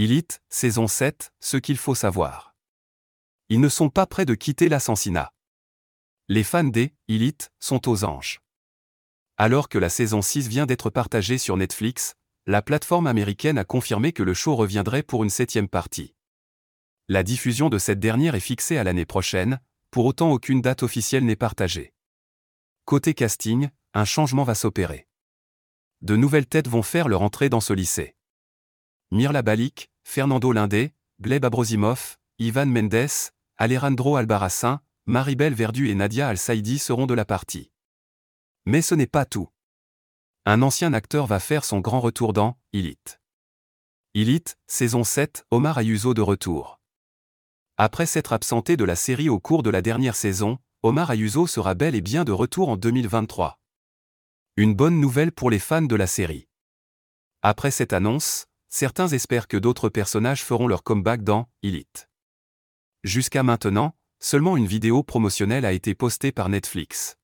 Elite, saison 7, ce qu'il faut savoir. Ils ne sont pas prêts de quitter l'assassinat. Les fans des Elite sont aux anges. Alors que la saison 6 vient d'être partagée sur Netflix, la plateforme américaine a confirmé que le show reviendrait pour une septième partie. La diffusion de cette dernière est fixée à l'année prochaine, pour autant aucune date officielle n'est partagée. Côté casting, un changement va s'opérer. De nouvelles têtes vont faire leur entrée dans ce lycée. Mirla Balik, Fernando Lindé, Gleb Abrosimov, Ivan Mendes, Alejandro Albarracin, Maribel Verdu et Nadia Al-Saidi seront de la partie. Mais ce n'est pas tout. Un ancien acteur va faire son grand retour dans Elite. Elite, saison 7, Omar Ayuso de retour. Après s'être absenté de la série au cours de la dernière saison, Omar Ayuso sera bel et bien de retour en 2023. Une bonne nouvelle pour les fans de la série. Après cette annonce, certains espèrent que d'autres personnages feront leur comeback dans Elite. Jusqu'à maintenant, seulement une vidéo promotionnelle a été postée par Netflix.